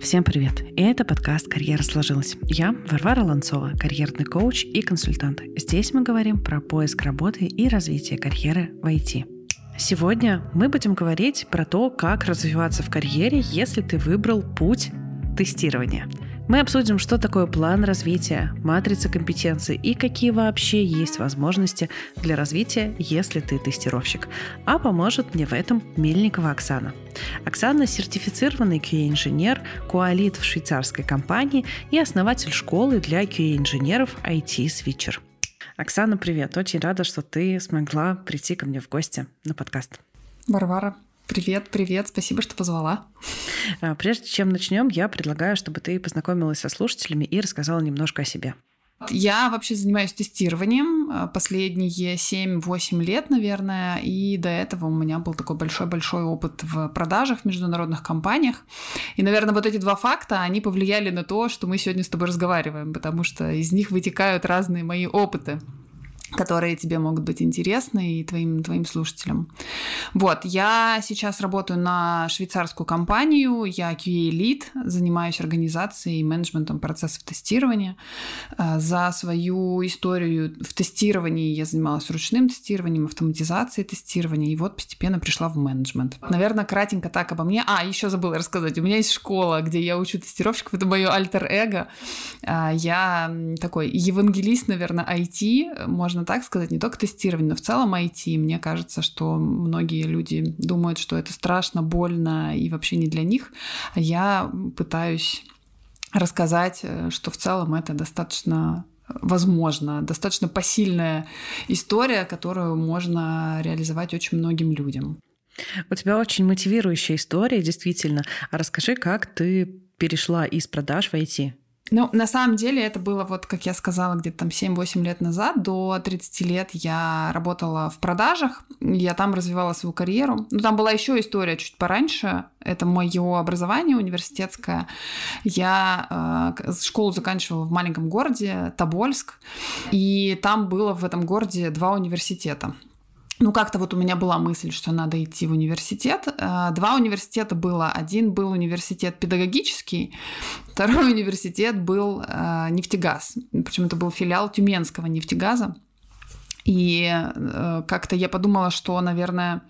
Всем привет! Это подкаст «Карьера сложилась». Я Варвара Ланцова, карьерный коуч и консультант. Здесь мы говорим про поиск работы и развитие карьеры в IT. Сегодня мы будем говорить про то, как развиваться в карьере, если ты выбрал путь тестирования – мы обсудим, что такое план развития, матрица компетенций и какие вообще есть возможности для развития, если ты тестировщик. А поможет мне в этом Мельникова Оксана. Оксана – сертифицированный QA-инженер, куалит в швейцарской компании и основатель школы для QA-инженеров IT Switcher. Оксана, привет! Очень рада, что ты смогла прийти ко мне в гости на подкаст. Варвара, Привет, привет, спасибо, что позвала. А, прежде чем начнем, я предлагаю, чтобы ты познакомилась со слушателями и рассказала немножко о себе. Я вообще занимаюсь тестированием а, последние 7-8 лет, наверное, и до этого у меня был такой большой-большой опыт в продажах в международных компаниях. И, наверное, вот эти два факта, они повлияли на то, что мы сегодня с тобой разговариваем, потому что из них вытекают разные мои опыты которые тебе могут быть интересны и твоим, твоим слушателям. Вот, я сейчас работаю на швейцарскую компанию, я QA Lead, занимаюсь организацией и менеджментом процессов тестирования. Э, за свою историю в тестировании я занималась ручным тестированием, автоматизацией тестирования, и вот постепенно пришла в менеджмент. Наверное, кратенько так обо мне. А, еще забыла рассказать, у меня есть школа, где я учу тестировщиков, это мое альтер-эго. Э, я такой евангелист, наверное, IT, можно можно так сказать, не только тестирование, но в целом IT. Мне кажется, что многие люди думают, что это страшно, больно и вообще не для них. Я пытаюсь рассказать, э, что в целом это достаточно возможно, достаточно посильная история, которую можно реализовать очень многим людям. У тебя очень мотивирующая история, действительно. А расскажи, как ты перешла из продаж в IT? Ну, на самом деле это было, вот как я сказала, где-то там 7-8 лет назад. До 30 лет я работала в продажах, я там развивала свою карьеру. Ну, там была еще история чуть пораньше. Это мое образование университетское. Я э, школу заканчивала в маленьком городе Тобольск, и там было в этом городе два университета ну, как-то вот у меня была мысль, что надо идти в университет. Э, два университета было. Один был университет педагогический, второй университет был э, нефтегаз. Причем это был филиал Тюменского нефтегаза. И э, как-то я подумала, что, наверное,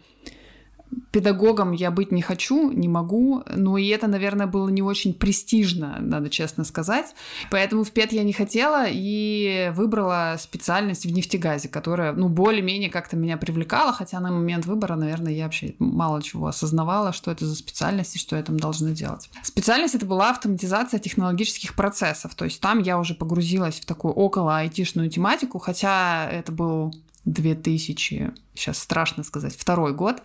педагогом я быть не хочу, не могу, но и это, наверное, было не очень престижно, надо честно сказать. Поэтому в ПЕД я не хотела и выбрала специальность в нефтегазе, которая, ну, более-менее как-то меня привлекала, хотя на момент выбора, наверное, я вообще мало чего осознавала, что это за специальность и что я там должна делать. Специальность это была автоматизация технологических процессов, то есть там я уже погрузилась в такую около айтишную тематику, хотя это был 2000 сейчас страшно сказать, второй год.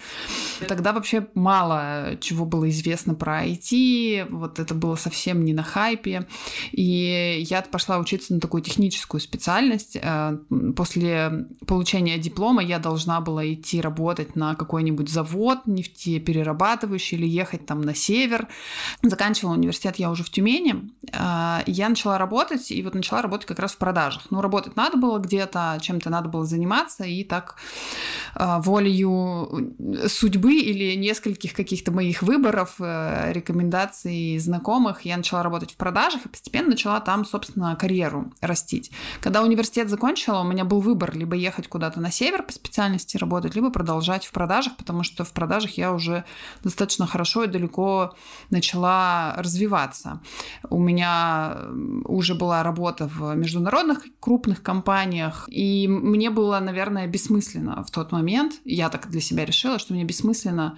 Тогда вообще мало чего было известно про IT, вот это было совсем не на хайпе. И я пошла учиться на такую техническую специальность. Э, после получения диплома я должна была идти работать на какой-нибудь завод нефтеперерабатывающий или ехать там на север. Заканчивала университет я уже в Тюмени. Э, я начала работать, и вот начала работать как раз в продажах. Ну, работать надо было где-то, чем-то надо было заниматься, и так волею судьбы или нескольких каких-то моих выборов, э, рекомендаций знакомых, я начала работать в продажах и постепенно начала там, собственно, карьеру растить. Когда университет закончила, у меня был выбор либо ехать куда-то на север по специальности работать, либо продолжать в продажах, потому что в продажах я уже достаточно хорошо и далеко начала развиваться. У меня уже была работа в международных крупных компаниях, и мне было, наверное, бессмысленно в тот момент момент, я так для себя решила, что мне бессмысленно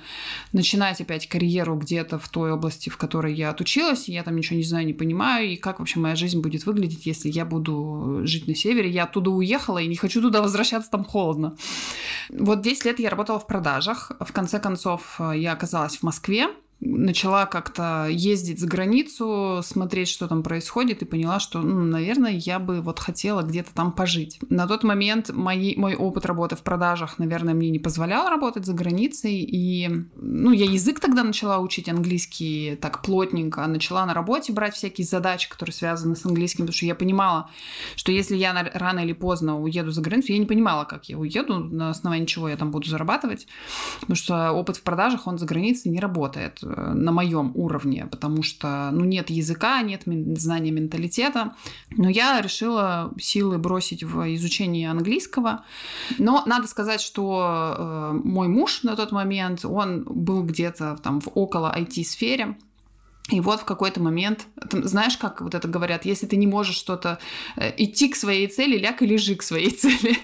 начинать опять карьеру где-то в той области, в которой я отучилась, и я там ничего не знаю, не понимаю, и как вообще моя жизнь будет выглядеть, если я буду жить на севере. Я оттуда уехала и не хочу туда возвращаться, там холодно. Вот 10 лет я работала в продажах. В конце концов, я оказалась в Москве, начала как-то ездить за границу, смотреть, что там происходит, и поняла, что, ну, наверное, я бы вот хотела где-то там пожить. На тот момент мои, мой опыт работы в продажах, наверное, мне не позволял работать за границей, и, ну, я язык тогда начала учить английский так плотненько, начала на работе брать всякие задачи, которые связаны с английским, потому что я понимала, что если я рано или поздно уеду за границу, я не понимала, как я уеду, на основании чего я там буду зарабатывать, потому что опыт в продажах, он за границей не работает на моем уровне, потому что, ну, нет языка, нет знания менталитета. Но я решила силы бросить в изучение английского. Но надо сказать, что э, мой муж на тот момент, он был где-то там в около IT-сфере, и вот в какой-то момент, там, знаешь, как вот это говорят, если ты не можешь что-то э, идти к своей цели, ляг и лежи к своей цели.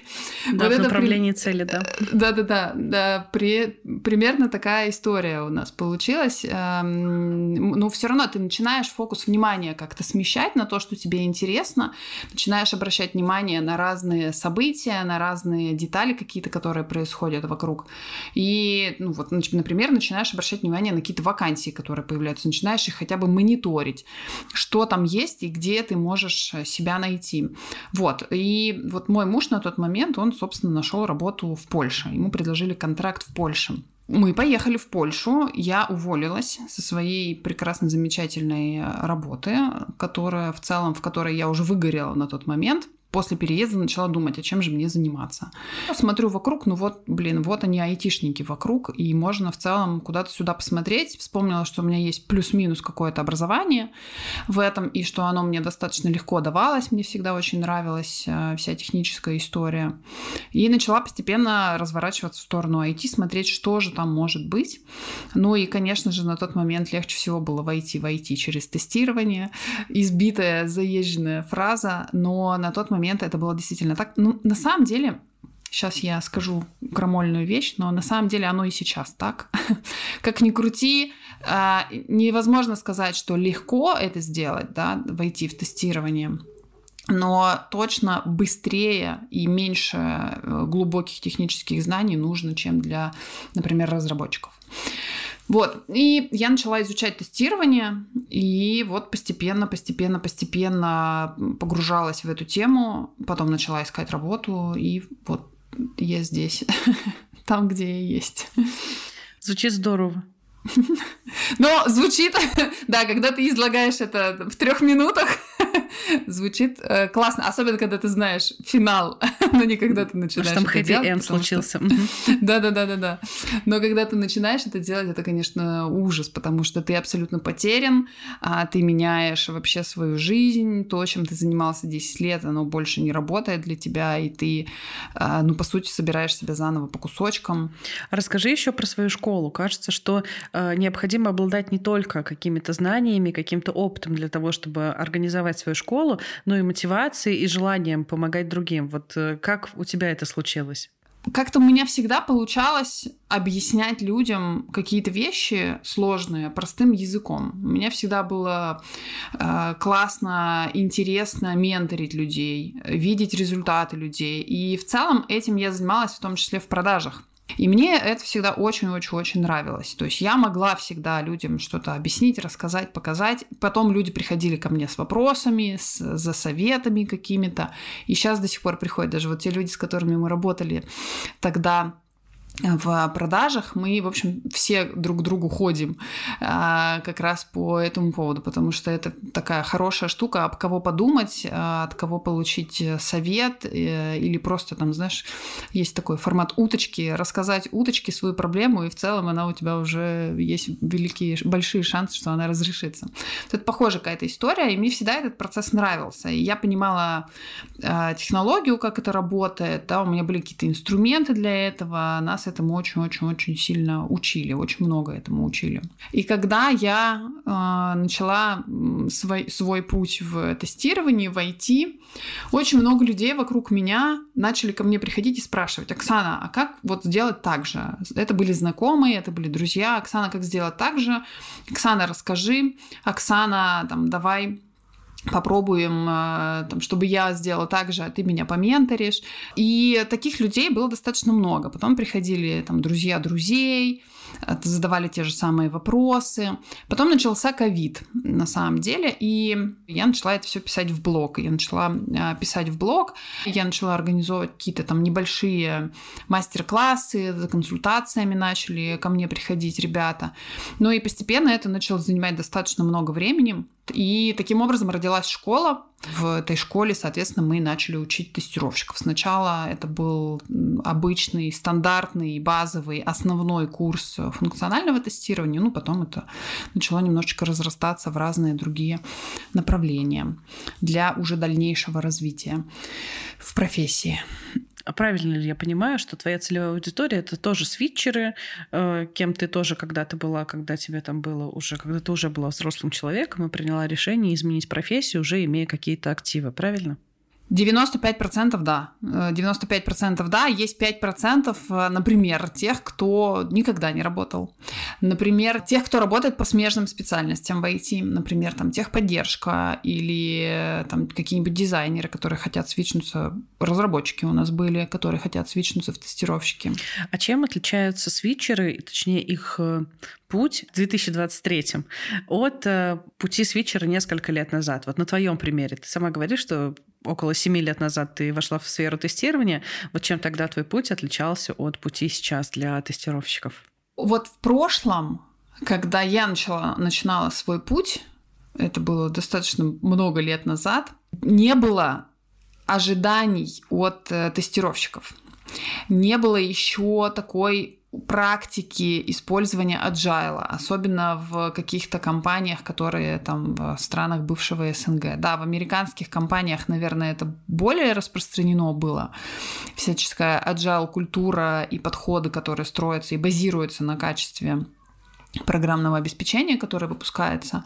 Да, вот в направлении при... цели, да. Да-да-да, да, при... примерно такая история у нас получилась. Эм, но все равно ты начинаешь фокус внимания как-то смещать на то, что тебе интересно, начинаешь обращать внимание на разные события, на разные детали какие-то, которые происходят вокруг. И, ну вот, например, начинаешь обращать внимание на какие-то вакансии, которые появляются, начинаешь хотя бы мониторить, что там есть и где ты можешь э, себя найти. Вот. И вот мой муж на тот момент, он, собственно, нашел работу в Польше. Ему предложили контракт в Польше. Мы поехали в Польшу, я уволилась со своей прекрасно замечательной э, работы, которая в целом, в которой я уже выгорела на тот момент после переезда начала думать, а чем же мне заниматься. Смотрю вокруг, ну вот, блин, вот они айтишники вокруг, и можно в целом куда-то сюда посмотреть. Вспомнила, что у меня есть плюс-минус какое-то образование в этом, и что оно мне достаточно легко давалось, мне всегда очень нравилась э, вся техническая история. И начала постепенно разворачиваться в сторону IT, смотреть, что же там может быть. Ну и, конечно же, на тот момент легче всего было войти в IT через тестирование. Избитая, заезженная фраза, но на тот момент момент это было действительно так. Ну, на самом деле, сейчас я скажу крамольную вещь, но на самом деле оно и сейчас так. как ни крути, а, невозможно сказать, что легко это сделать, да, войти в тестирование но точно быстрее и меньше э, глубоких технических знаний нужно, чем для, например, разработчиков. Вот, и я начала изучать тестирование, и вот постепенно, постепенно, постепенно погружалась в эту тему, потом начала искать работу, и вот я здесь, там, где я есть. Звучит здорово. Но звучит, да, когда ты излагаешь это в трех минутах, звучит э, классно, особенно когда ты знаешь финал, но не когда ты начинаешь Потому это делать. Энд случился. Да, да, да, да, да. Но когда ты начинаешь это делать, это, конечно, ужас, потому что ты абсолютно потерян, а ты меняешь вообще свою жизнь, то, чем ты занимался 10 лет, оно больше не работает для тебя, и ты, а, ну, по сути, собираешь себя заново по кусочкам. Расскажи еще про свою школу. Кажется, что э, необходимо обладать не только какими-то знаниями, каким-то опытом для того, чтобы организовать свою школу, но и мотивацией и желанием помогать другим. Вот э, как у тебя это случилось? Как-то у меня всегда получалось объяснять людям какие-то вещи сложные простым языком. У меня всегда было э, классно, интересно менторить людей, видеть результаты людей. И в целом этим я занималась в том числе в продажах. И мне это всегда очень-очень-очень нравилось. То есть я могла всегда людям что-то объяснить, рассказать, показать. Потом люди приходили ко мне с вопросами, с, за советами какими-то. И сейчас до сих пор приходят даже вот те люди, с которыми мы работали тогда в продажах мы, в общем, все друг к другу ходим а, как раз по этому поводу, потому что это такая хорошая штука, об кого подумать, а, от кого получить совет э, или просто там, знаешь, есть такой формат уточки, рассказать уточке свою проблему, и в целом она у тебя уже есть великие, большие шансы, что она разрешится. Это похожая какая-то история, и мне всегда этот процесс нравился. И я понимала а, технологию, как это работает, да, у меня были какие-то инструменты для этого, нас нас этому очень-очень-очень сильно учили, очень много этому учили. И когда я э, начала свой, свой путь в тестировании, в IT, очень много людей вокруг меня начали ко мне приходить и спрашивать, Оксана, а как вот сделать так же? Это были знакомые, это были друзья. Оксана, как сделать так же? Оксана, расскажи. Оксана, там, давай попробуем, э, там, чтобы я сделала так же, а ты меня поменторишь. И таких людей было достаточно много. Потом приходили там друзья друзей, задавали те же самые вопросы. Потом начался ковид, на самом деле, и я начала это все писать в блог. Я начала э, писать в блог, я начала организовывать какие-то там небольшие мастер-классы, за консультациями начали ко мне приходить ребята. Ну и постепенно это начало занимать достаточно много времени. И таким образом родилась школа. В этой школе, соответственно, мы начали учить тестировщиков. Сначала это был обычный, стандартный, базовый, основной курс функционального тестирования, ну, потом это начало немножечко разрастаться в разные другие направления для уже дальнейшего развития в профессии. А правильно ли я понимаю, что твоя целевая аудитория это тоже свитчеры, э, кем ты тоже когда-то была, когда тебе там было уже, когда ты уже была взрослым человеком и приняла решение изменить профессию, уже имея какие-то активы, правильно? 95% да. 95% э, да. Есть 5%, э, например, тех, кто никогда не работал. Например, тех, кто работает по смежным специальностям в IT. Например, там техподдержка или э, там какие-нибудь дизайнеры, которые хотят свичнуться. Разработчики у нас были, которые хотят свичнуться в тестировщики. А чем отличаются свитчеры, точнее их путь в 2023 от пути свитчера несколько лет назад? Вот на твоем примере. Ты сама говоришь, что около семи лет назад ты вошла в сферу тестирования. Вот чем тогда твой путь отличался от пути сейчас для тестировщиков? Вот в прошлом, когда я начала, начинала свой путь, это было достаточно много лет назад, не было ожиданий от э, тестировщиков. Не было еще такой практики использования agile, особенно в каких-то компаниях, которые там в странах бывшего СНГ. Да, в американских компаниях, наверное, это более распространено было. Всяческая agile культура и подходы, которые строятся и базируются на качестве программного обеспечения, которое выпускается.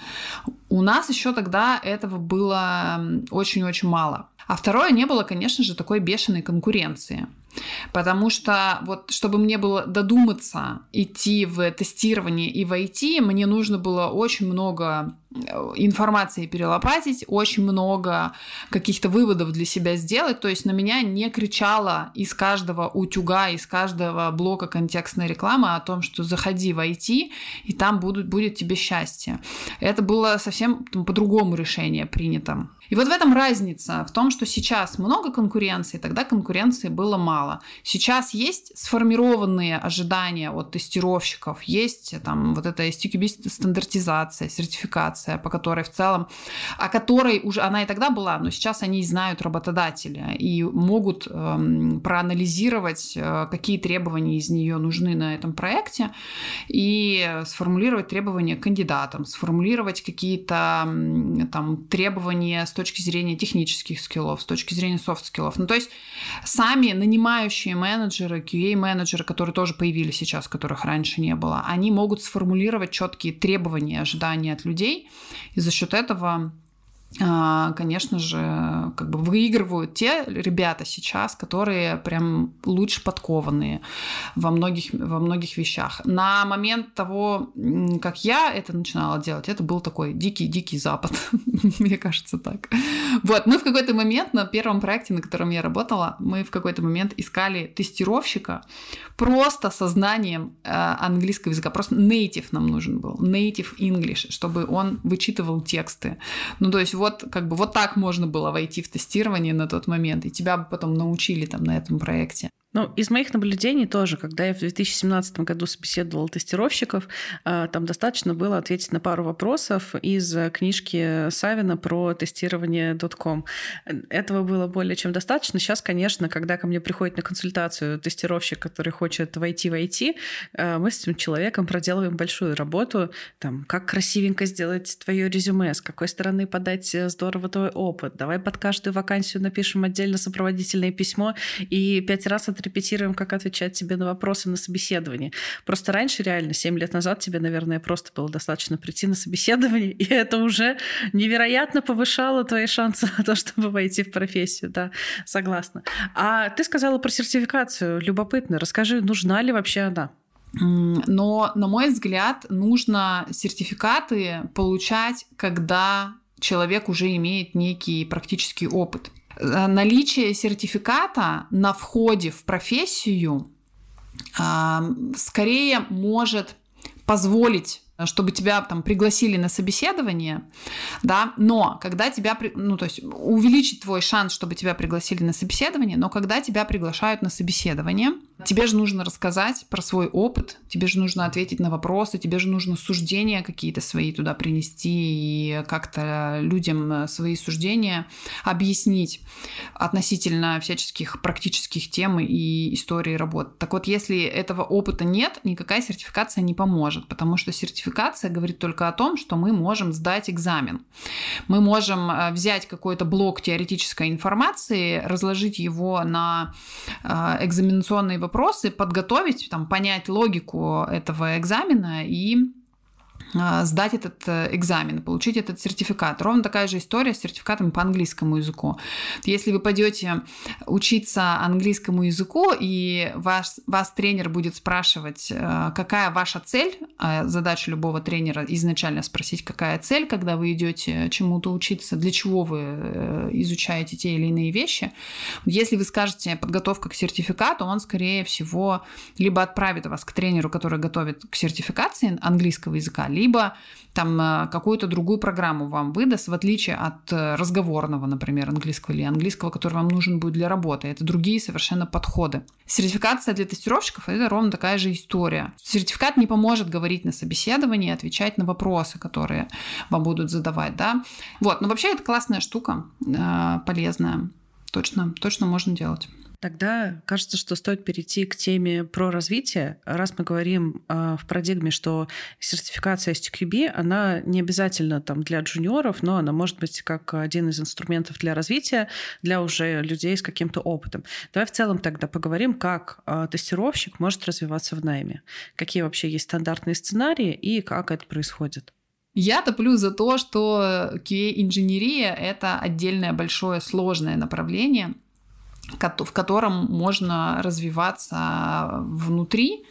У нас еще тогда этого было очень-очень мало. А второе, не было, конечно же, такой бешеной конкуренции. Потому что вот, чтобы мне было додуматься идти в тестирование и войти, мне нужно было очень много э, информации перелопатить, очень много каких-то выводов для себя сделать. То есть на меня не кричала из каждого утюга, из каждого блока контекстной рекламы о том, что заходи в IT, и там будут, будет тебе счастье. Это было совсем по-другому решение принято. И вот в этом разница, в том, что сейчас много конкуренции, тогда конкуренции было мало. Сейчас есть сформированные ожидания от тестировщиков, есть там вот эта STQB стандартизация, сертификация, по которой в целом, о которой уже она и тогда была, но сейчас они знают работодателя и могут эм, проанализировать, э, какие требования из нее нужны на этом проекте и сформулировать требования к кандидатам, сформулировать какие-то там требования с точки зрения технических скиллов, с точки зрения софт-скиллов. Ну, то есть сами нанимающие менеджеры, QA-менеджеры, которые тоже появились сейчас, которых раньше не было, они могут сформулировать четкие требования, ожидания от людей, и за счет этого конечно же, как бы выигрывают те ребята сейчас, которые прям лучше подкованные во многих, во многих вещах. На момент того, как я это начинала делать, это был такой дикий-дикий запад, мне кажется так. Вот, мы в какой-то момент на первом проекте, на котором я работала, мы в какой-то момент искали тестировщика просто со знанием э, английского языка, просто native нам нужен был, native English, чтобы он вычитывал тексты. Ну, то есть вот как бы вот так можно было войти в тестирование на тот момент, и тебя бы потом научили там на этом проекте. Ну, из моих наблюдений тоже, когда я в 2017 году собеседовала тестировщиков, а, там достаточно было ответить на пару вопросов из книжки Савина про тестирование .com. Этого было более чем достаточно. Сейчас, конечно, когда ко мне приходит на консультацию тестировщик, который хочет войти в IT, а, мы с этим человеком проделываем большую работу, там, как красивенько сделать твое резюме, с какой стороны подать здорово твой опыт, давай под каждую вакансию напишем отдельно сопроводительное письмо и пять раз отрепетируем, как отвечать тебе на вопросы на собеседовании. Просто раньше, реально, 7 лет назад тебе, наверное, просто было достаточно прийти на собеседование, и это уже невероятно повышало твои шансы на то, чтобы войти в профессию. Да, согласна. А ты сказала про сертификацию. Любопытно. Расскажи, нужна ли вообще она? Но, на мой взгляд, нужно сертификаты получать, когда человек уже имеет некий практический опыт. Э, наличие сертификата на входе в профессию а, скорее может позволить чтобы тебя там пригласили на собеседование, да, но когда тебя, ну, то есть увеличить твой шанс, чтобы тебя пригласили на собеседование, но когда тебя приглашают на собеседование – Тебе же нужно рассказать про свой опыт, тебе же нужно ответить на вопросы, тебе же нужно суждения какие-то свои туда принести и как-то людям свои суждения объяснить относительно всяческих практических тем и истории работы. Так вот, если этого опыта нет, никакая сертификация не поможет, потому что сертификация говорит только о том, что мы можем сдать экзамен. Мы можем э, взять какой-то блок теоретической информации, разложить его на э, экзаменационные вопросы, подготовить, там, понять логику этого экзамена и сдать этот э, экзамен, получить этот сертификат. Ровно такая же история с сертификатом по английскому языку. Если вы пойдете учиться английскому языку, и ваш, вас тренер будет спрашивать, э, какая ваша цель, а задача любого тренера изначально спросить, какая цель, когда вы идете чему-то учиться, для чего вы э, изучаете те или иные вещи. Если вы скажете подготовка к сертификату, он, скорее всего, либо отправит вас к тренеру, который готовит к сертификации английского языка, либо там э, какую-то другую программу вам выдаст, в отличие от э, разговорного, например, английского или английского, который вам нужен будет для работы. Это другие совершенно подходы. Сертификация для тестировщиков – это ровно такая же история. Сертификат не поможет говорить на собеседовании, отвечать на вопросы, которые вам будут задавать, да. Вот, но вообще это классная штука, э, полезная. Точно, точно можно делать. Тогда кажется, что стоит перейти к теме про развитие. Раз мы говорим э, в парадигме, что сертификация STQB, она не обязательно там для джуниоров, но она может быть как один из инструментов для развития для уже людей с каким-то опытом. Давай в целом тогда поговорим, как э, тестировщик может развиваться в найме. Какие вообще есть стандартные сценарии и как это происходит. Я топлю за то, что QA-инженерия — это отдельное большое сложное направление — в котором можно развиваться внутри,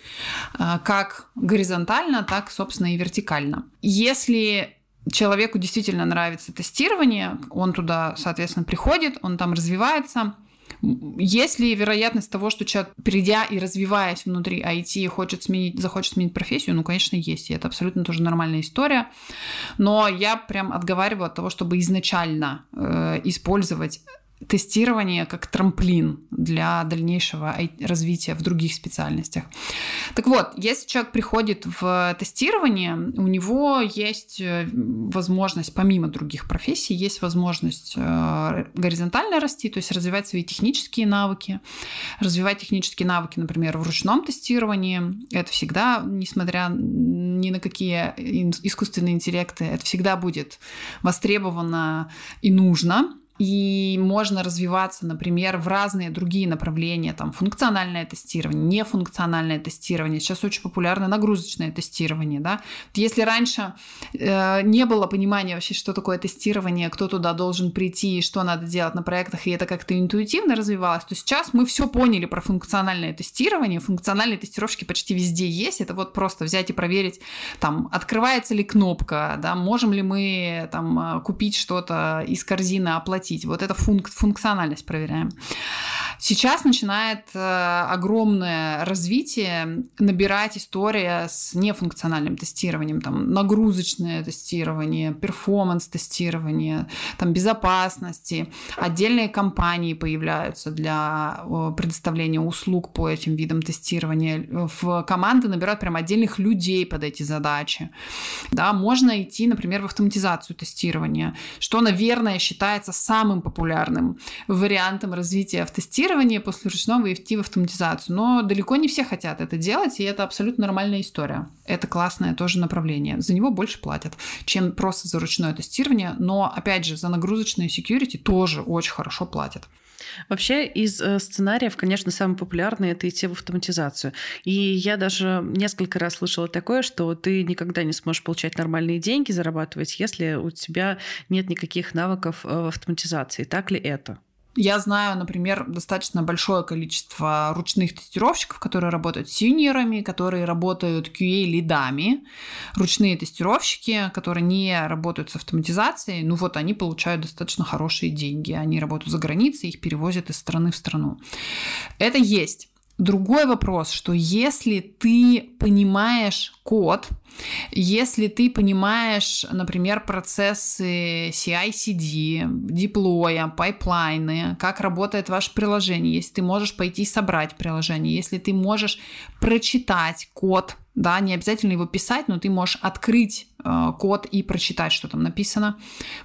э, как горизонтально, так, собственно, и вертикально. Если человеку действительно нравится тестирование, он туда, соответственно, приходит, он там развивается, есть ли вероятность того, что человек, придя и развиваясь внутри IT, хочет сменить, захочет сменить профессию? Ну, конечно, есть. И это абсолютно тоже нормальная история. Но я прям отговариваю от того, чтобы изначально э, использовать тестирование как трамплин для дальнейшего развития в других специальностях. Так вот, если человек приходит в тестирование, у него есть э, возможность, помимо других профессий, есть возможность э, горизонтально расти, то есть развивать свои технические навыки, развивать технические навыки, например, в ручном тестировании. Это всегда, несмотря ни на какие искусственные интеллекты, это всегда будет востребовано и нужно и можно развиваться, например, в разные другие направления, там функциональное тестирование, нефункциональное тестирование. Сейчас очень популярно нагрузочное тестирование, да. Если раньше э, не было понимания вообще, что такое тестирование, кто туда должен прийти, что надо делать на проектах, и это как-то интуитивно развивалось, то сейчас мы все поняли про функциональное тестирование. Функциональные тестировщики почти везде есть. Это вот просто взять и проверить, там, открывается ли кнопка, да, можем ли мы там купить что-то из корзины, оплатить платить. Вот это функ функциональность проверяем. Сейчас начинает э, огромное развитие набирать история с нефункциональным тестированием, там нагрузочное тестирование, перформанс-тестирование, там безопасности. Отдельные компании появляются для предоставления услуг по этим видам тестирования. В команды набирают прям отдельных людей под эти задачи. Да, можно идти, например, в автоматизацию тестирования, что, наверное, считается самым популярным вариантом развития тестирование после ручного идти в автоматизацию. Но далеко не все хотят это делать, и это абсолютно нормальная история. Это классное тоже направление. За него больше платят, чем просто за ручное тестирование. Но, опять же, за нагрузочные security тоже очень хорошо платят. Вообще из э, сценариев, конечно, самый популярный это идти в автоматизацию. И я даже несколько раз слышала такое, что ты никогда не сможешь получать нормальные деньги, зарабатывать, если у тебя нет никаких навыков э, в автоматизации. Так ли это? Я знаю, например, достаточно большое количество ручных тестировщиков, которые работают синьорами, которые работают QA-лидами. Ручные тестировщики, которые не работают с автоматизацией, ну вот они получают достаточно хорошие деньги. Они работают за границей, их перевозят из страны в страну. Это есть. Другой вопрос, что если ты понимаешь код, если ты понимаешь, например, процессы CI/CD, деплоя, пайплайны, как работает ваше приложение, если ты можешь пойти собрать приложение, если ты можешь прочитать код, да, не обязательно его писать, но ты можешь открыть э, код и прочитать, что там написано.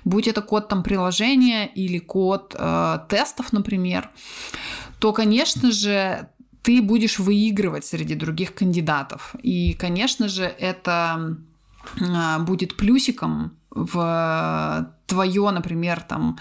Будь это код там приложения или код э, тестов, например, то, конечно же, ты будешь выигрывать среди других кандидатов. И, конечно же, это а, будет плюсиком в твое, например, там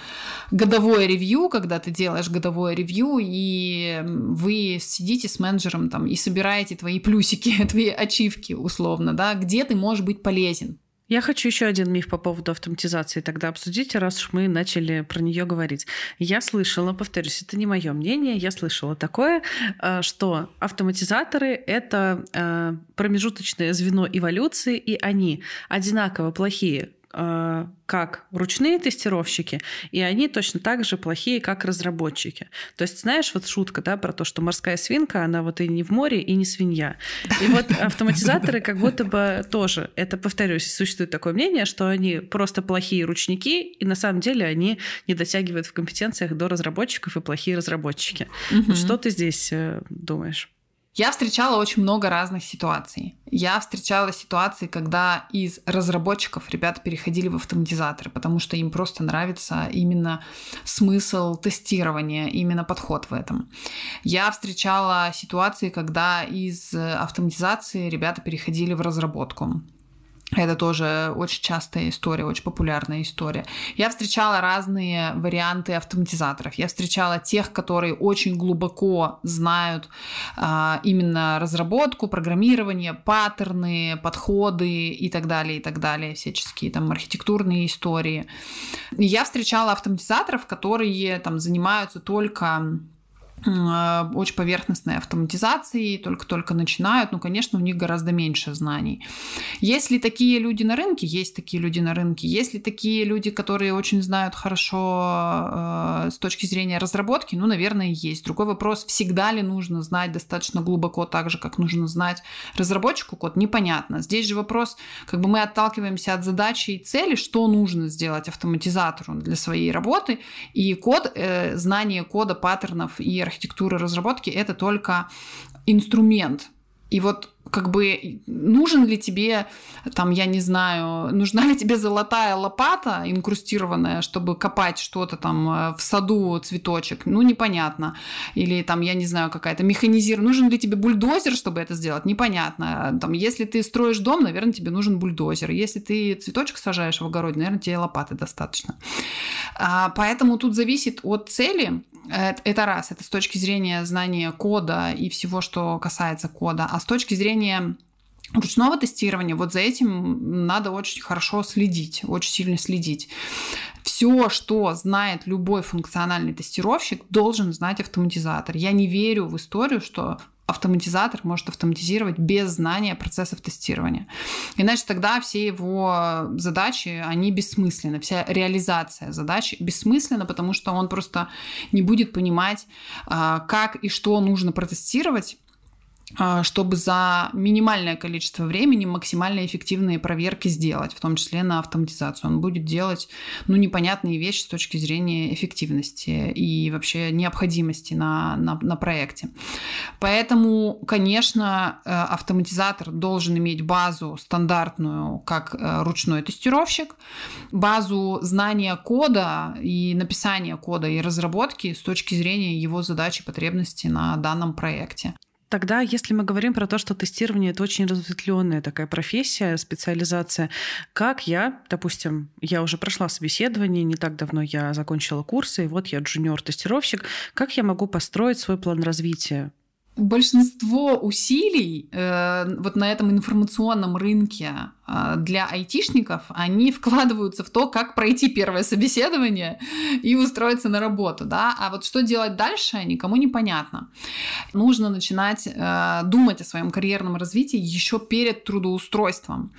годовое ревью, когда ты делаешь годовое ревью, и вы сидите с менеджером там и собираете твои плюсики, твои ачивки условно, да, где ты можешь быть полезен. Я хочу еще один миф по поводу автоматизации тогда обсудить, раз уж мы начали про нее говорить. Я слышала, повторюсь, это не мое мнение, я слышала такое, э, что автоматизаторы — это э, промежуточное звено эволюции, и они одинаково плохие как ручные тестировщики, и они точно так же плохие, как разработчики. То есть, знаешь, вот шутка, да, про то, что морская свинка, она вот и не в море, и не свинья. И вот автоматизаторы как будто бы тоже, это, повторюсь, существует такое мнение, что они просто плохие ручники, и на самом деле они не дотягивают в компетенциях до разработчиков и плохие разработчики. Угу. Что ты здесь э, думаешь? Я встречала очень много разных ситуаций. Я встречала ситуации, когда из разработчиков ребята переходили в автоматизаторы, потому что им просто нравится именно смысл тестирования, именно подход в этом. Я встречала ситуации, когда из автоматизации ребята переходили в разработку. Это тоже очень частая история, очень популярная история. Я встречала разные варианты автоматизаторов. Я встречала тех, которые очень глубоко знают а, именно разработку, программирование, паттерны, подходы и так далее, и так далее, всяческие там архитектурные истории. Я встречала автоматизаторов, которые там занимаются только очень поверхностной автоматизацией, только-только начинают, ну, конечно, у них гораздо меньше знаний. Есть ли такие люди на рынке? Есть такие люди на рынке. Есть ли такие люди, которые очень знают хорошо э, с точки зрения разработки? Ну, наверное, есть. Другой вопрос, всегда ли нужно знать достаточно глубоко так же, как нужно знать разработчику код? Непонятно. Здесь же вопрос, как бы мы отталкиваемся от задачи и цели, что нужно сделать автоматизатору для своей работы, и код, э, знание кода, паттернов и архитектуры разработки это только инструмент. И вот как бы нужен ли тебе, там, я не знаю, нужна ли тебе золотая лопата инкрустированная, чтобы копать что-то там э, в саду, цветочек, ну, непонятно. Или там, я не знаю, какая-то механизир. Нужен ли тебе бульдозер, чтобы это сделать? Непонятно. Там, если ты строишь дом, наверное, тебе нужен бульдозер. Если ты цветочек сажаешь в огороде, наверное, тебе лопаты достаточно. А, поэтому тут зависит от цели, это раз, это с точки зрения знания кода и всего, что касается кода. А с точки зрения ручного тестирования, вот за этим надо очень хорошо следить, очень сильно следить. Все, что знает любой функциональный тестировщик, должен знать автоматизатор. Я не верю в историю, что автоматизатор может автоматизировать без знания процессов тестирования. Иначе тогда все его задачи, они бессмысленны. Вся реализация задач бессмысленна, потому что он просто не будет понимать, а, как и что нужно протестировать, чтобы за минимальное количество времени максимально эффективные проверки сделать, в том числе на автоматизацию. Он будет делать ну, непонятные вещи с точки зрения эффективности и вообще необходимости на, на, на проекте. Поэтому, конечно, э, автоматизатор должен иметь базу стандартную, как э, ручной тестировщик, базу знания кода и написания кода и разработки с точки зрения его задачи и потребностей на данном проекте. Тогда, если мы говорим про то, что тестирование это очень разветвленная такая профессия, специализация, как я, допустим, я уже прошла собеседование, не так давно я закончила курсы, и вот я джуниор-тестировщик, как я могу построить свой план развития? Большинство усилий э, вот на этом информационном рынке для айтишников, они вкладываются в то, как пройти первое собеседование и устроиться на работу, да, а вот что делать дальше, никому не понятно. Нужно начинать э, думать о своем карьерном развитии еще перед трудоустройством.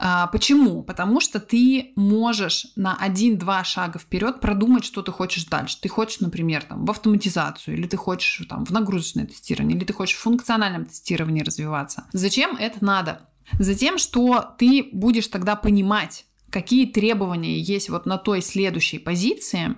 Э, почему? Потому что ты можешь на один-два шага вперед продумать, что ты хочешь дальше. Ты хочешь, например, там, в автоматизацию, или ты хочешь там, в нагрузочное тестирование, или ты хочешь в функциональном тестировании развиваться. Зачем это надо? Затем, что ты будешь тогда понимать, какие требования есть вот на той следующей позиции,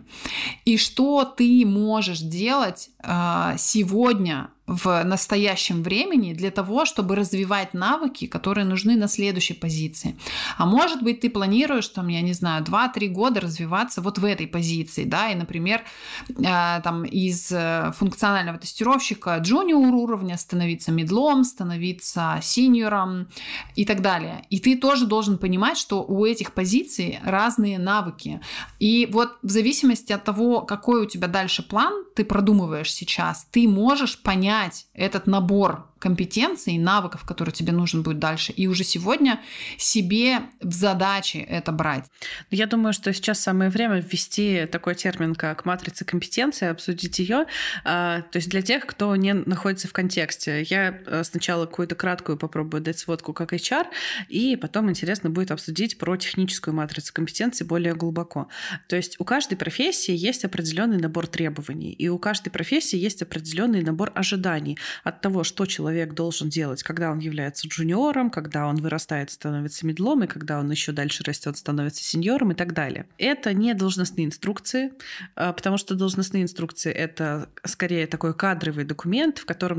и что ты можешь делать э, сегодня в настоящем времени для того, чтобы развивать навыки, которые нужны на следующей позиции. А может быть, ты планируешь, там, я не знаю, 2-3 года развиваться вот в этой позиции, да, и, например, э, там из э, функционального тестировщика джуниор уровня становиться медлом, становиться синьором и так далее. И ты тоже должен понимать, что у этих позиций разные навыки. И вот в зависимости от того, какой у тебя дальше план ты продумываешь сейчас, ты можешь понять, понять этот набор компетенций, навыков, которые тебе нужен будет дальше, и уже сегодня себе в задачи это брать. Я думаю, что сейчас самое время ввести такой термин, как матрица компетенции, обсудить ее. А, то есть для тех, кто не находится в контексте, я э, сначала какую-то краткую попробую дать сводку как HR, и потом интересно будет обсудить про техническую матрицу компетенции более глубоко. То есть у каждой профессии есть определенный набор требований, и у каждой профессии есть определенный набор ожиданий от того, что человек человек должен делать, когда он является джуниором, когда он вырастает, становится медлом, и когда он еще дальше растет, становится сеньором и так далее. Это не должностные инструкции, а, потому что должностные инструкции — это скорее такой кадровый документ, в котором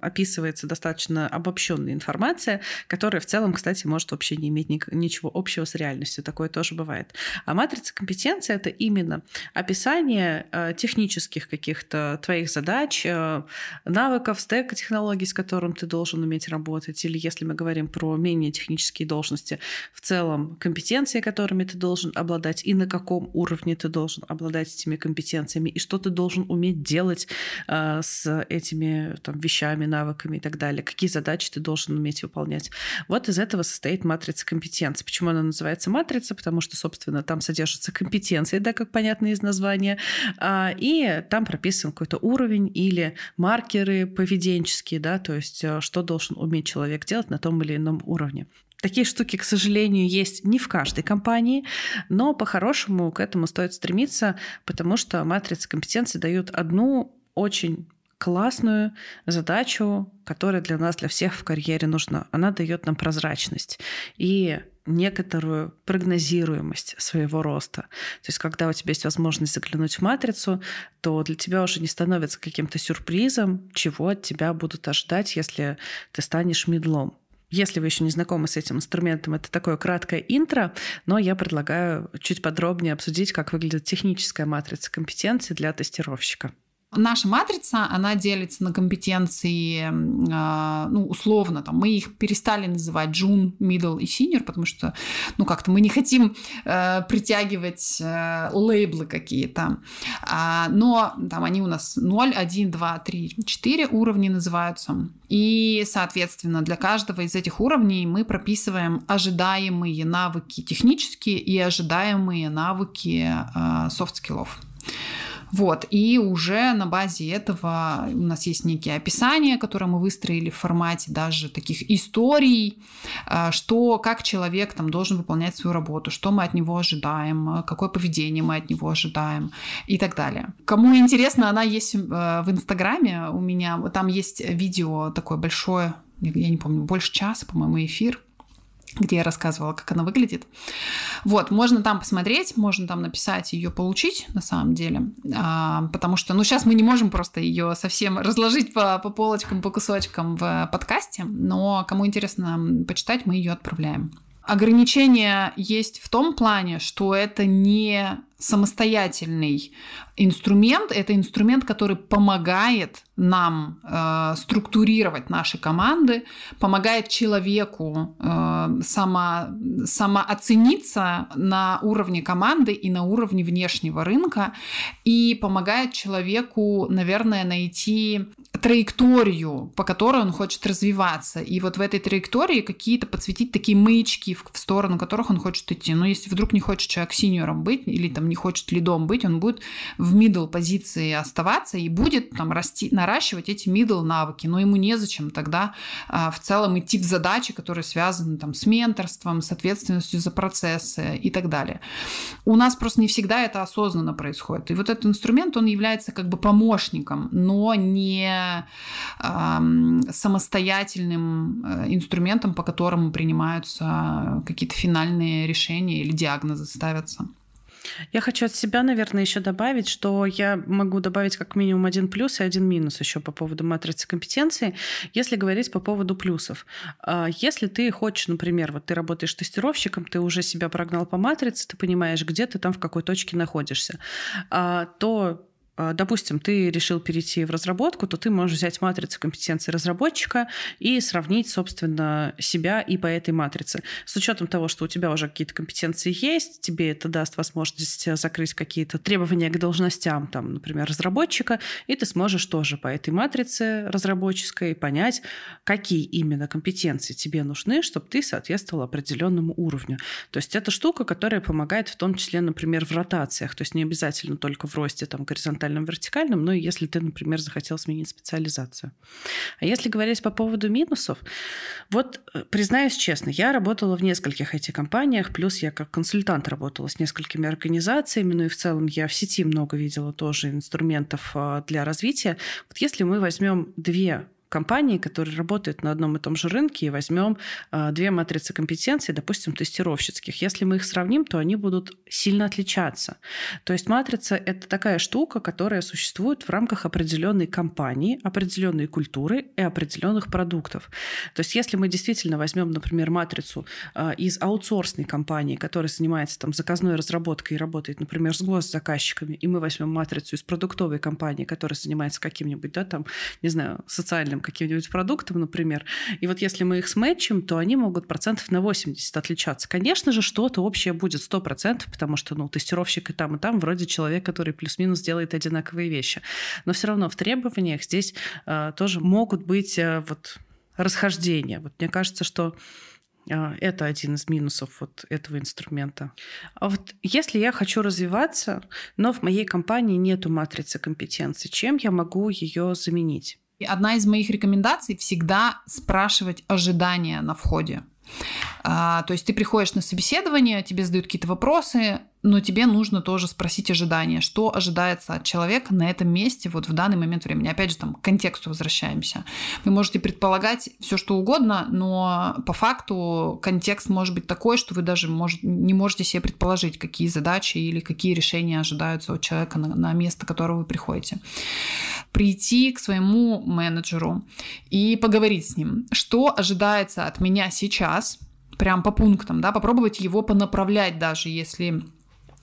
описывается достаточно обобщенная информация, которая в целом, кстати, может вообще не иметь ничего общего с реальностью. Такое тоже бывает. А матрица компетенции — это именно описание а, технических каких-то твоих задач, а, навыков, стека технологий, технологий, с которым ты должен уметь работать, или если мы говорим про менее технические должности, в целом компетенции, которыми ты должен обладать, и на каком уровне ты должен обладать этими компетенциями, и что ты должен уметь делать э, с этими там, вещами, навыками и так далее, какие задачи ты должен уметь выполнять. Вот из этого состоит матрица компетенций. Почему она называется матрица? Потому что, собственно, там содержатся компетенции, да, как понятно из названия, э, и там прописан какой-то уровень или маркеры поведенческие, да, да, то есть э, что должен уметь человек делать на том или ином уровне. Такие штуки, к сожалению, есть не в каждой компании, но по-хорошему к этому стоит стремиться, потому что матрицы компетенций дают одну очень классную задачу, которая для нас, для всех в карьере нужна. Она дает нам прозрачность. И некоторую прогнозируемость своего роста. То есть, когда у тебя есть возможность заглянуть в матрицу, то для тебя уже не становится каким-то сюрпризом, чего от тебя будут ожидать, если ты станешь медлом. Если вы еще не знакомы с этим инструментом, это такое краткое интро, но я предлагаю чуть подробнее обсудить, как выглядит техническая матрица компетенций для тестировщика. Наша матрица, она делится на компетенции, а, ну, условно, там, мы их перестали называть джун, middle и senior, потому что, ну, как-то мы не хотим э, притягивать э, лейблы какие-то. А, но там они у нас 0, 1, 2, 3, 4 уровни называются. И, соответственно, для каждого из этих уровней мы прописываем ожидаемые навыки технические и ожидаемые навыки э, софт-скиллов. Вот, и уже на базе этого у нас есть некие описания, которые мы выстроили в формате даже таких историй, э, что, как человек там должен выполнять свою работу, что мы от него ожидаем, какое поведение мы от него ожидаем и так далее. Кому интересно, она есть э, в Инстаграме у меня, там есть видео такое большое, я не помню, больше часа, по-моему, эфир, где я рассказывала, как она выглядит. Вот, можно там посмотреть, можно там написать ее получить, на самом деле, а, потому что, ну, сейчас мы не можем просто ее совсем разложить по, по полочкам, по кусочкам в подкасте, но кому интересно почитать, мы ее отправляем. Ограничение есть в том плане, что это не самостоятельный инструмент. Это инструмент, который помогает нам э, структурировать наши команды, помогает человеку э, само, самооцениться на уровне команды и на уровне внешнего рынка и помогает человеку, наверное, найти траекторию, по которой он хочет развиваться. И вот в этой траектории какие-то подсветить такие маячки, в, в сторону которых он хочет идти. Но если вдруг не хочет человек синьором быть или там не хочет лидом быть, он будет в middle позиции оставаться и будет там расти, наращивать эти middle навыки. Но ему незачем тогда а, в целом идти в задачи, которые связаны там с менторством, с ответственностью за процессы и так далее. У нас просто не всегда это осознанно происходит. И вот этот инструмент, он является как бы помощником, но не самостоятельным э, инструментом, по которому принимаются какие-то финальные решения или диагнозы ставятся. Я хочу от себя, наверное, еще добавить, что я могу добавить как минимум один плюс и один минус еще по поводу матрицы компетенции, если говорить по поводу плюсов. А, если ты хочешь, например, вот ты работаешь тестировщиком, ты уже себя прогнал по матрице, ты понимаешь, где ты там в какой точке находишься, а, то допустим, ты решил перейти в разработку, то ты можешь взять матрицу компетенции разработчика и сравнить, собственно, себя и по этой матрице. С учетом того, что у тебя уже какие-то компетенции есть, тебе это даст возможность закрыть какие-то требования к должностям, там, например, разработчика, и ты сможешь тоже по этой матрице разработческой понять, какие именно компетенции тебе нужны, чтобы ты соответствовал определенному уровню. То есть это штука, которая помогает в том числе, например, в ротациях. То есть не обязательно только в росте там, горизонтального горизонтальном, вертикальном, но если ты, например, захотел сменить специализацию. А если говорить по поводу минусов, вот э, признаюсь честно, я работала в нескольких IT-компаниях, плюс я как консультант работала с несколькими организациями, ну и в целом я в сети много видела тоже инструментов а, для развития. Вот если мы возьмем две компании, которые работают на одном и том же рынке, и возьмем э, две матрицы компетенций, допустим, тестировщицких. Если мы их сравним, то они будут сильно отличаться. То есть матрица — это такая штука, которая существует в рамках определенной компании, определенной культуры и определенных продуктов. То есть если мы действительно возьмем, например, матрицу э, из аутсорсной компании, которая занимается там заказной разработкой и работает, например, с госзаказчиками, и мы возьмем матрицу из продуктовой компании, которая занимается каким-нибудь, да, там, не знаю, социальным там каким-нибудь продуктом, например, и вот если мы их сметчим, то они могут процентов на 80 отличаться. Конечно же, что-то общее будет 100%, потому что, ну, тестировщик и там, и там вроде человек, который плюс-минус делает одинаковые вещи. Но все равно в требованиях здесь э, тоже могут быть э, вот расхождения. Вот мне кажется, что а, это один из минусов вот этого инструмента. А вот если я хочу развиваться, но в моей компании нету матрицы компетенций, чем я могу ее заменить? И одна из моих рекомендаций всегда спрашивать ожидания на входе. А, то есть ты приходишь на собеседование, тебе задают какие-то вопросы, но тебе нужно тоже спросить ожидания, что ожидается от человека на этом месте вот в данный момент времени. Опять же, там к контексту возвращаемся. Вы можете предполагать все, что угодно, но по факту контекст может быть такой, что вы даже может, не можете себе предположить, какие задачи или какие решения ожидаются от человека на, на место, которого вы приходите. Прийти к своему менеджеру и поговорить с ним, что ожидается от меня сейчас, прям по пунктам, да, попробовать его понаправлять даже, если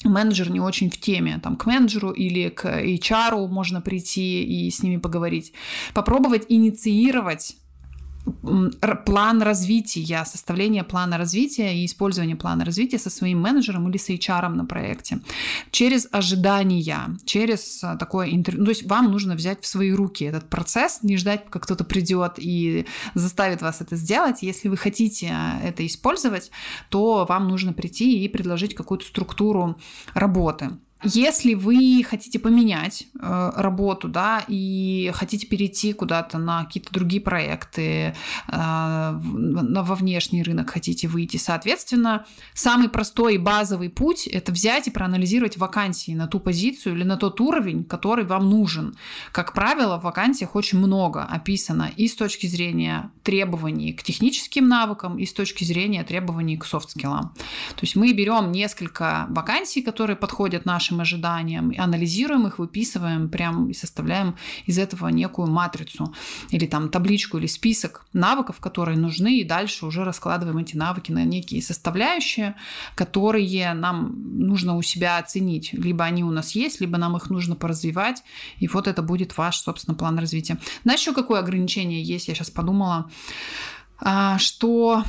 менеджер не очень в теме, там, к менеджеру или к HR можно прийти и с ними поговорить. Попробовать инициировать план развития, составление плана развития и использование плана развития со своим менеджером или с HR на проекте. Через ожидания, через а, такое интервью. Ну, то есть вам нужно взять в свои руки этот процесс, не ждать, пока кто-то придет и заставит вас это сделать. Если вы хотите а, это использовать, то вам нужно прийти и предложить какую-то структуру работы. Если вы хотите поменять э, работу, да, и хотите перейти куда-то на какие-то другие проекты, э, на, во внешний рынок хотите выйти, соответственно, самый простой и базовый путь – это взять и проанализировать вакансии на ту позицию или на тот уровень, который вам нужен. Как правило, в вакансиях очень много описано и с точки зрения требований к техническим навыкам, и с точки зрения требований к софт-скиллам. То есть мы берем несколько вакансий, которые подходят нашим нашим ожиданиям, анализируем их, выписываем прям и составляем из этого некую матрицу или там табличку или список навыков, которые нужны, и дальше уже раскладываем эти навыки на некие составляющие, которые нам нужно у себя оценить. Либо они у нас есть, либо нам их нужно поразвивать, и вот это будет ваш, собственно, план развития. Знаешь, еще какое ограничение есть? Я сейчас подумала, а, что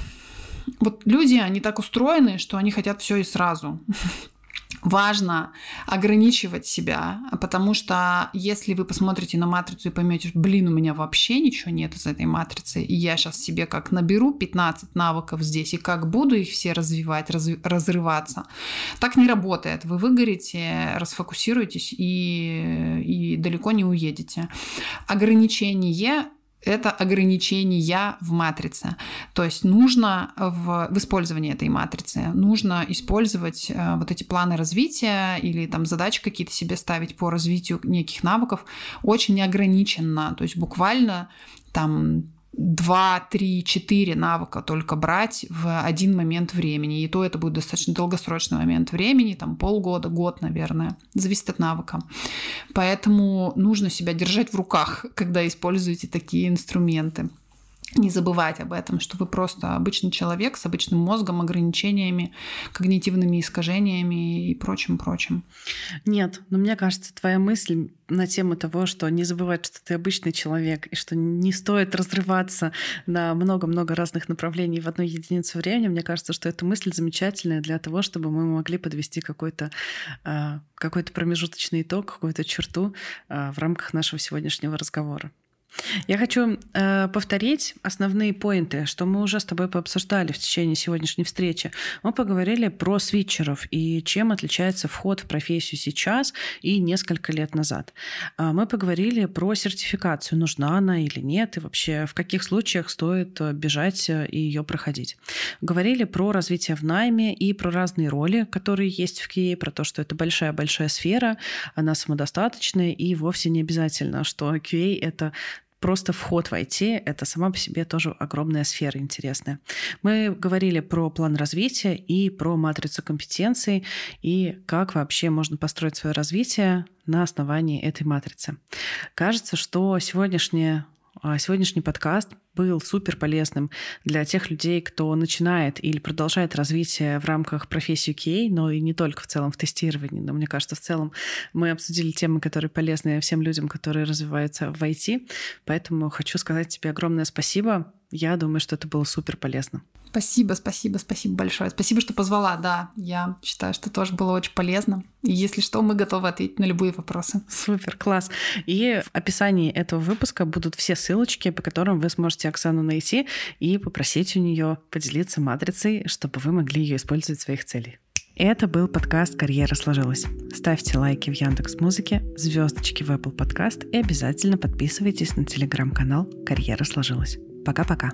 вот люди, они так устроены, что они хотят все и сразу важно ограничивать себя, потому что если вы посмотрите на матрицу и поймете, блин, у меня вообще ничего нет из этой матрицы, и я сейчас себе как наберу 15 навыков здесь, и как буду их все развивать, раз, разрываться, так не работает. Вы выгорите, расфокусируетесь и, и далеко не уедете. Ограничение это ограничения в матрице. То есть нужно в, в использовании этой матрицы, нужно использовать э, вот эти планы развития или там задачи какие-то себе ставить по развитию неких навыков очень неограниченно. То есть буквально там 2, 3, 4 навыка только брать в один момент времени. И то это будет достаточно долгосрочный момент времени, там полгода, год, наверное. Зависит от навыка. Поэтому нужно себя держать в руках, когда используете такие инструменты не забывать об этом, что вы просто обычный человек с обычным мозгом, ограничениями, когнитивными искажениями и прочим-прочим. Нет, но мне кажется, твоя мысль на тему того, что не забывать, что ты обычный человек, и что не стоит разрываться на много-много разных направлений в одну единицу времени, мне кажется, что эта мысль замечательная для того, чтобы мы могли подвести какой-то а, какой-то промежуточный итог, какую-то черту а, в рамках нашего сегодняшнего разговора. Я хочу э, повторить основные поинты, что мы уже с тобой пообсуждали в течение сегодняшней встречи. Мы поговорили про свитчеров и чем отличается вход в профессию сейчас и несколько лет назад. Э, мы поговорили про сертификацию, нужна она или нет, и вообще в каких случаях стоит э, бежать э, и ее проходить. Говорили про развитие в найме и про разные роли, которые есть в QA, про то, что это большая-большая сфера, она самодостаточная и вовсе не обязательно, что QA — это просто вход в IT — это сама по себе тоже огромная сфера интересная. Мы говорили про план развития и про матрицу компетенций, и как вообще можно построить свое развитие на основании этой матрицы. Кажется, что сегодняшняя а сегодняшний подкаст был супер полезным для тех людей, кто начинает или продолжает развитие в рамках профессии QA, но и не только в целом в тестировании. Но мне кажется, в целом мы обсудили темы, которые полезны всем людям, которые развиваются в IT. Поэтому хочу сказать тебе огромное спасибо. Я думаю, что это было супер полезно. Спасибо, спасибо, спасибо большое. Спасибо, что позвала. Да, я считаю, что тоже было очень полезно. И если что, мы готовы ответить на любые вопросы. Супер, класс. И в описании этого выпуска будут все ссылочки, по которым вы сможете Оксану найти и попросить у нее поделиться матрицей, чтобы вы могли ее использовать в своих целях. Это был подкаст «Карьера сложилась». Ставьте лайки в Яндекс Музыке, звездочки в Apple Podcast и обязательно подписывайтесь на телеграм-канал «Карьера сложилась». Пока-пока.